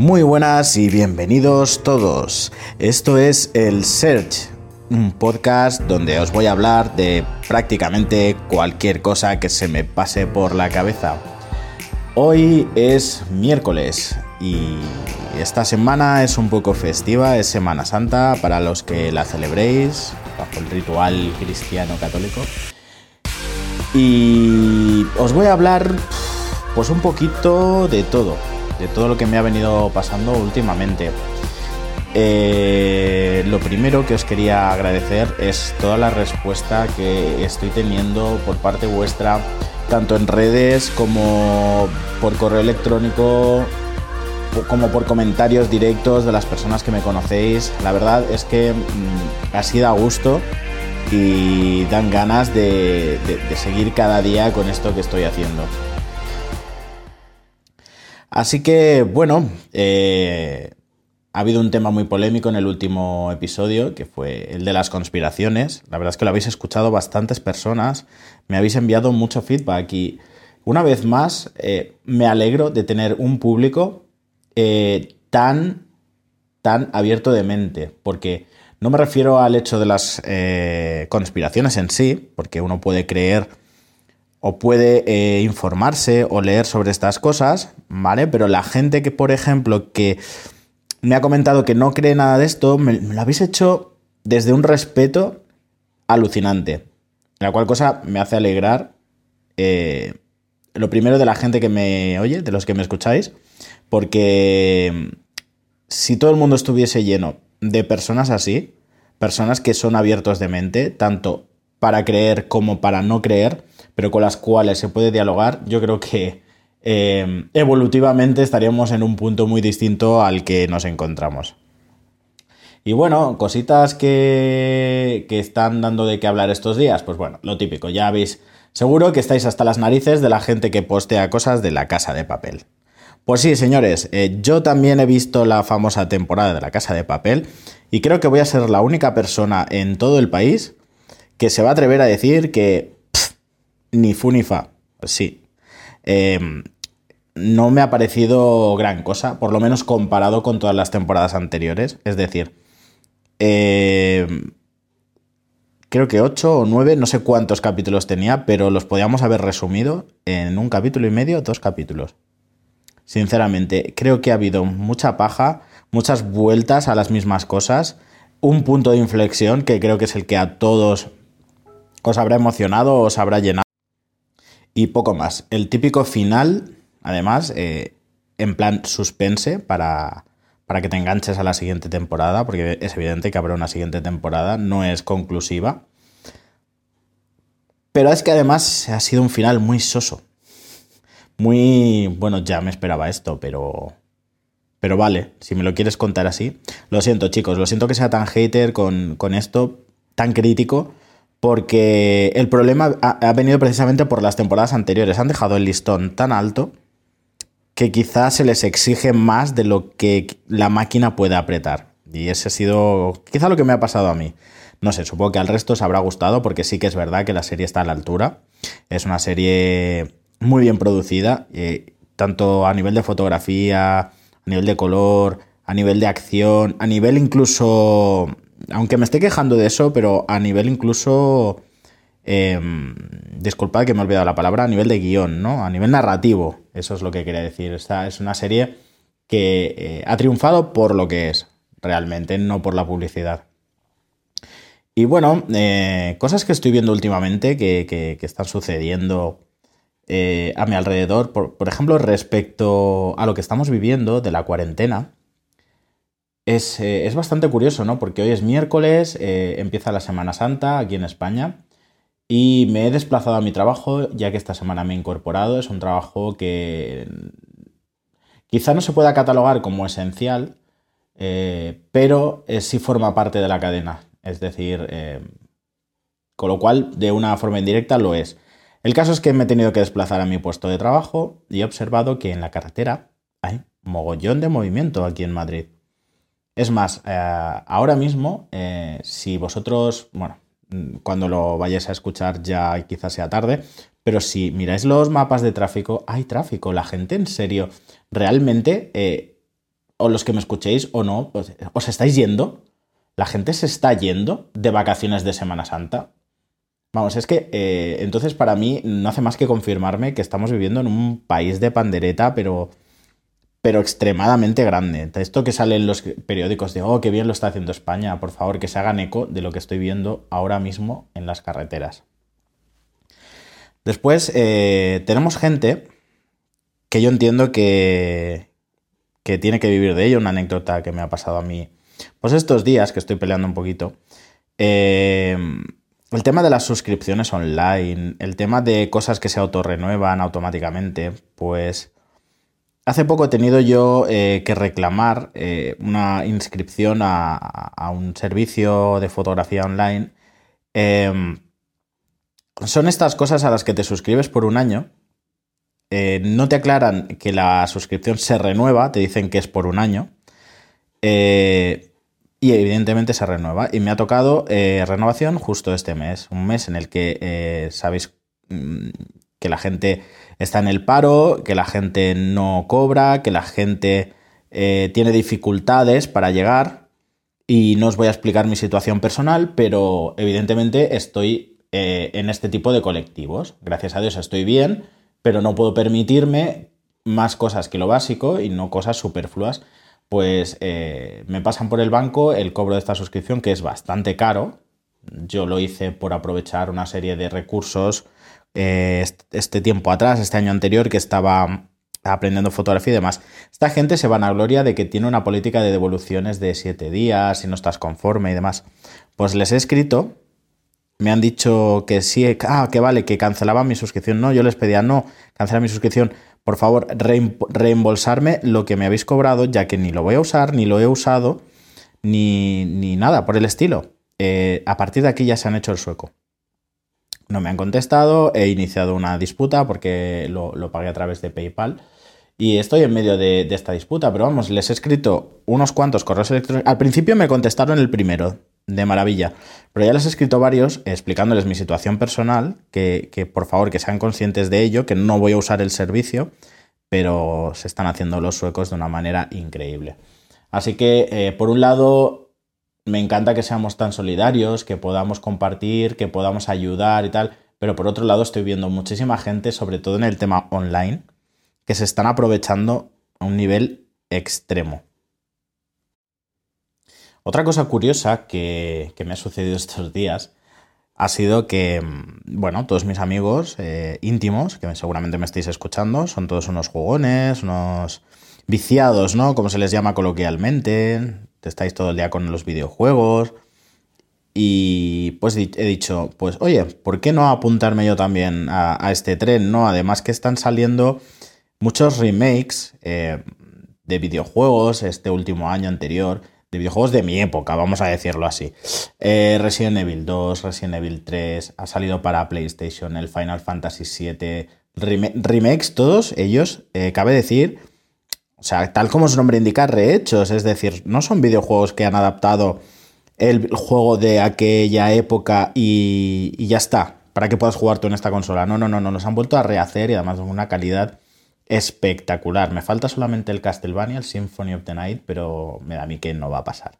Muy buenas y bienvenidos todos. Esto es el Search, un podcast donde os voy a hablar de prácticamente cualquier cosa que se me pase por la cabeza. Hoy es miércoles y esta semana es un poco festiva, es Semana Santa para los que la celebréis bajo el ritual cristiano católico. Y os voy a hablar pues un poquito de todo, de todo lo que me ha venido pasando últimamente. Eh, lo primero que os quería agradecer es toda la respuesta que estoy teniendo por parte vuestra, tanto en redes como por correo electrónico, como por comentarios directos de las personas que me conocéis. La verdad es que mm, ha sido a gusto y dan ganas de seguir cada día con esto que estoy haciendo. Así que, bueno, eh, ha habido un tema muy polémico en el último episodio, que fue el de las conspiraciones. La verdad es que lo habéis escuchado bastantes personas, me habéis enviado mucho feedback y una vez más eh, me alegro de tener un público eh, tan, tan abierto de mente, porque no me refiero al hecho de las conspiraciones en sí, porque uno puede creer o puede eh, informarse o leer sobre estas cosas, ¿vale? Pero la gente que, por ejemplo, que me ha comentado que no cree nada de esto, me, lo habéis hecho desde un respeto alucinante. La cual cosa me hace alegrar. Eh, lo primero de la gente que me oye, de los que me escucháis, porque si todo el mundo estuviese lleno de personas así, personas que son abiertos de mente, tanto para creer como para no creer, pero con las cuales se puede dialogar, yo creo que eh, evolutivamente estaríamos en un punto muy distinto al que nos encontramos. Y bueno, cositas que, que están dando de qué hablar estos días, pues bueno, lo típico, ya veis, seguro que estáis hasta las narices de la gente que postea cosas de la casa de papel. Pues sí, señores, eh, yo también he visto la famosa temporada de la casa de papel y creo que voy a ser la única persona en todo el país que se va a atrever a decir que ni fu ni fa. Sí. Em, no me ha parecido gran cosa, por lo menos comparado con todas las temporadas anteriores. Es decir, em, creo que 8 o 9, no sé cuántos capítulos tenía, pero los podíamos haber resumido en un capítulo y medio, dos capítulos. Sinceramente, creo que ha habido mucha paja, muchas vueltas a las mismas cosas, un punto de inflexión que creo que es el que a todos os habrá emocionado, os habrá llenado y poco más. El típico final, además, eh, en plan suspense para, para que te enganches a la siguiente temporada, porque es evidente que habrá una siguiente temporada, no es conclusiva. Pero es que además ha sido un final muy soso. Muy, bueno, ya me esperaba esto, pero... Pero vale, si me lo quieres contar así. Lo siento, chicos, lo siento que sea tan hater con, con esto, tan crítico, porque el problema ha, venido precisamente por las temporadas anteriores. Han dejado el listón tan alto que quizás se les exige más de lo que la máquina puede apretar. Y ese ha sido quizá lo que me ha pasado a mí. No sé, supongo que al resto os habrá gustado porque sí que es verdad que la serie está a la altura. Es una serie muy bien producida, eh, tanto a nivel de fotografía, a nivel de color, a nivel de acción, a nivel incluso aunque me esté quejando de eso, pero a nivel incluso, em, disculpad que me he olvidado la palabra, a nivel de guion, ¿no? A nivel narrativo, eso es lo que quería decir. Esta es una serie que eh, ha triunfado por lo que es, realmente, no por la publicidad. Y bueno, eh, cosas que estoy viendo últimamente que, están sucediendo eh, a mi alrededor, por ejemplo, respecto a lo que estamos viviendo de la cuarentena, eh, es, bastante curioso, ¿no? Porque hoy es miércoles, eh, empieza la Semana Santa aquí en España y me he desplazado a mi trabajo ya que esta semana me he incorporado. Es un trabajo que quizá no se pueda catalogar como esencial, eh, pero sí forma parte de la cadena. Es decir, con lo cual de una forma indirecta lo es. El caso es que me he tenido que desplazar a mi puesto de trabajo y he observado que en la carretera hay mogollón de movimiento aquí en Madrid. Es más, eh, ahora mismo, eh, si vosotros, bueno, cuando lo vayáis a escuchar ya quizás sea tarde, pero si miráis los mapas de tráfico, hay tráfico. La gente en serio realmente eh, o los que me escuchéis o no, pues, os estáis yendo. La gente se está yendo de vacaciones de Semana Santa. Vamos, es que entonces para mí no hace más que confirmarme que estamos viviendo en un país de pandereta, pero, pero extremadamente grande. Esto que sale en los periódicos de, oh, qué bien lo está haciendo España, por favor, que se hagan eco de lo que estoy viendo ahora mismo en las carreteras. Después, eh, tenemos gente que yo entiendo que, que tiene que vivir de ello, una anécdota que me ha pasado a mí, pues estos días que estoy peleando un poquito. Eh, el tema de las suscripciones online, el tema de cosas que se autorrenuevan automáticamente, pues hace poco he tenido yo eh, que reclamar eh, una inscripción a, un servicio de fotografía online. Em, son estas cosas a las que te suscribes por un año. Eh, no te aclaran que la suscripción se renueva, te dicen que es por un año. Y evidentemente se renueva. Y me ha tocado renovación justo este mes. Un mes en el que sabéis mm, que la gente está en el paro, que la gente no cobra, que la gente eh, tiene dificultades para llegar. Y no os voy a explicar mi situación personal, pero evidentemente estoy en este tipo de colectivos. Gracias a Dios estoy bien, pero no puedo permitirme más cosas que lo básico y no cosas superfluas pues eh, me pasan por el banco el cobro de esta suscripción, que es bastante caro. Yo lo hice por aprovechar una serie de recursos eh, este tiempo atrás, este año anterior, que estaba aprendiendo fotografía y demás. Esta gente se van a gloria de que tiene una política de devoluciones de siete días, si no estás conforme y demás. Pues les he escrito, me han dicho que sí, ah, que vale, que cancelaban mi suscripción. No, yo les pedía, no, cancelar mi suscripción por favor, reembolsarme lo que me habéis cobrado, ya que ni lo voy a usar, ni lo he usado, ni, nada por el estilo. Eh, a partir de aquí ya se han hecho el sueco. No me han contestado, he iniciado una disputa porque lo, pagué a través de PayPal y estoy en medio de, esta disputa, pero vamos, les he escrito unos cuantos correos electrónicos. Al principio me contestaron el primero, de maravilla. Pero ya les he escrito varios explicándoles mi situación personal, que, por favor que sean conscientes de ello, que no voy a usar el servicio, pero se están haciendo los suecos de una manera increíble. Así que, eh, por un lado, me encanta que seamos tan solidarios, que podamos compartir, que podamos ayudar y tal, pero por otro lado estoy viendo muchísima gente, sobre todo en el tema online, que se están aprovechando a un nivel extremo. Otra cosa curiosa que, me ha sucedido estos días ha sido que, bueno, todos mis amigos eh, íntimos, que seguramente me estáis escuchando, son todos unos jugones, unos viciados, ¿no? Como se les llama coloquialmente. Estáis todo el día con los videojuegos. Y pues he dicho, pues oye, ¿por qué no apuntarme yo también a, este tren, ¿no? Además que están saliendo muchos remakes eh, de videojuegos este último año anterior de videojuegos de mi época, vamos a decirlo así. Eh, Resident Evil 2, Resident Evil 3, ha salido para PlayStation, el Final Fantasy VII, remakes, todos ellos, eh, cabe decir, o sea, tal como su nombre indica, rehechos, es decir, no son videojuegos que han adaptado el juego de aquella época y, y ya está, para que puedas jugar tú en esta consola. No, no, no, no, nos han vuelto a rehacer y además con una calidad espectacular. Me falta solamente el Castlevania, el Symphony of the Night, pero me da a mí que no va a pasar.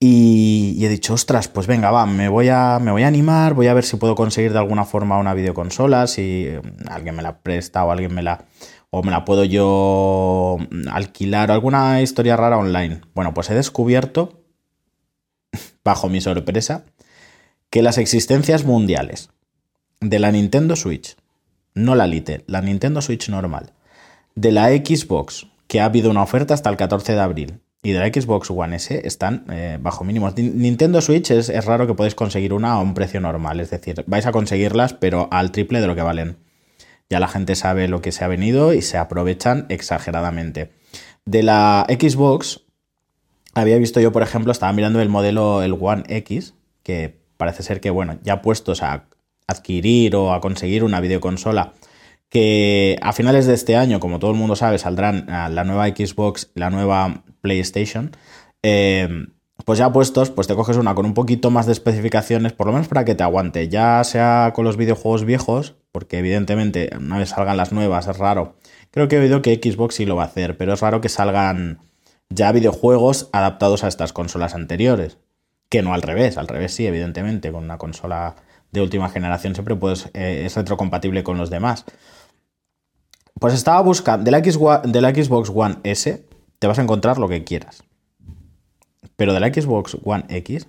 Y, he dicho, ostras, pues venga, va, me voy, a, me voy a animar, voy a ver si puedo conseguir de alguna forma una videoconsola, si eh, alguien me la presta o alguien me la... o me la puedo yo alquilar o alguna historia rara online. Bueno, pues he descubierto, bajo mi sorpresa, que las existencias mundiales de la Nintendo Switch, no la Lite, la Nintendo Switch normal, de la Xbox, que ha habido una oferta hasta el 14 de abril, y de la Xbox One S están eh, bajo mínimos. Nintendo Switch es, es, raro que podáis conseguir una a un precio normal, es decir, vais a conseguirlas pero al triple de lo que valen. Ya la gente sabe lo que se ha venido y se aprovechan exageradamente. De la Xbox, había visto yo, por ejemplo, estaba mirando el modelo, el One X, que parece ser que, bueno, ya puestos a adquirir o a conseguir una videoconsola que a finales de este año, como todo el mundo sabe, saldrán la nueva Xbox la nueva PlayStation. Eh, pues ya puestos, pues te coges una con un poquito más de especificaciones, por lo menos para que te aguante, ya sea con los videojuegos viejos, porque evidentemente una vez salgan las nuevas es raro Creo que he oído que Xbox sí lo va a hacer, pero es raro que salgan ya videojuegos adaptados a estas consolas anteriores. Que no al revés, al revés sí, evidentemente, con una consola de última generación siempre puedes, eh, es retrocompatible con los demás. Pues estaba buscando, de la, Xbox One S te vas a encontrar lo que quieras. Pero de la Xbox One X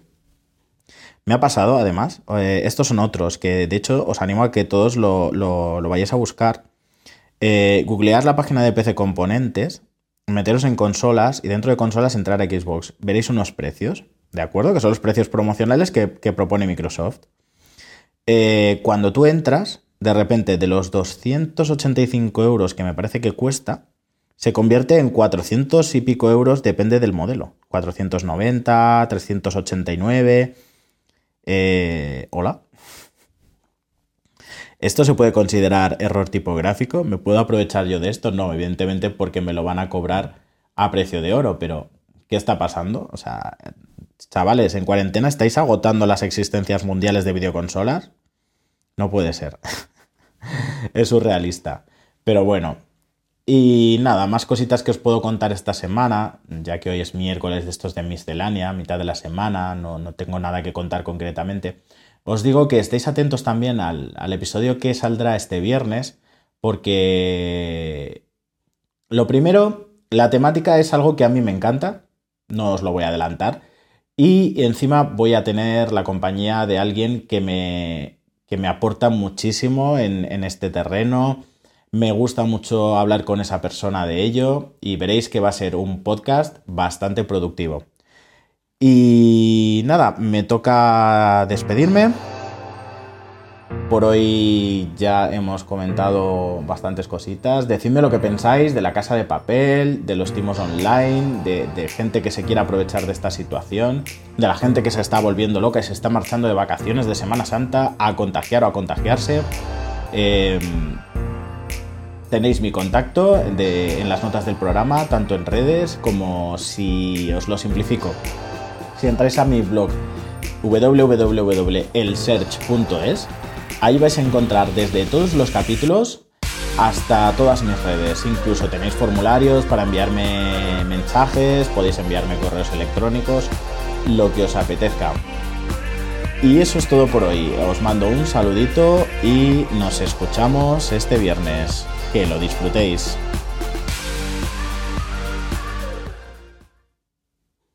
me ha pasado, además, eh, estos son otros, que de hecho os animo a que todos lo, lo, vayáis a buscar. Eh, la página de PC Componentes, meteros en consolas y dentro de consolas entrar a Xbox. Veréis unos precios, ¿de acuerdo? Que son los precios promocionales que, propone Microsoft. Eh, cuando tú entras, de repente de los 285 euros que me parece que cuesta, se convierte en 400 y pico euros, depende del modelo. 490, 389. Eh, Hola. ¿Esto se puede considerar error tipográfico? ¿Me puedo aprovechar yo de esto? No, evidentemente porque me lo van a cobrar a precio de oro, pero ¿qué está pasando? O sea, chavales, en cuarentena estáis agotando las existencias mundiales de videoconsolas. No puede ser. es surrealista. Pero bueno, y nada, más cositas que os puedo contar esta semana, ya que hoy es miércoles de estos de miscelánea, mitad de la semana, no, tengo nada que contar concretamente. Os digo que estéis atentos también al, episodio que saldrá este viernes, porque lo primero, la temática es algo que a mí me encanta, no os lo voy a adelantar, y encima voy a tener la compañía de alguien que me, que me aporta muchísimo en, en este terreno me gusta mucho hablar con esa persona de ello y veréis que va a ser un podcast bastante productivo. Y nada, me toca despedirme. Por hoy ya hemos comentado bastantes cositas. Decidme lo que pensáis de la casa de papel, de los timos online, de, gente que se quiere aprovechar de esta situación, de la gente que se está volviendo loca y se está marchando de vacaciones de Semana Santa a contagiar o a contagiarse. Eh, Tenéis mi contacto en las notas del programa, tanto en redes como si os lo simplifico. Si entráis a mi blog www.elsearch.es, ahí vais a encontrar desde todos los capítulos hasta todas mis redes. Incluso tenéis formularios para enviarme mensajes, podéis enviarme correos electrónicos, lo que os apetezca. Y eso es todo por hoy. Os mando un saludito y nos escuchamos este viernes. Que lo disfrutéis.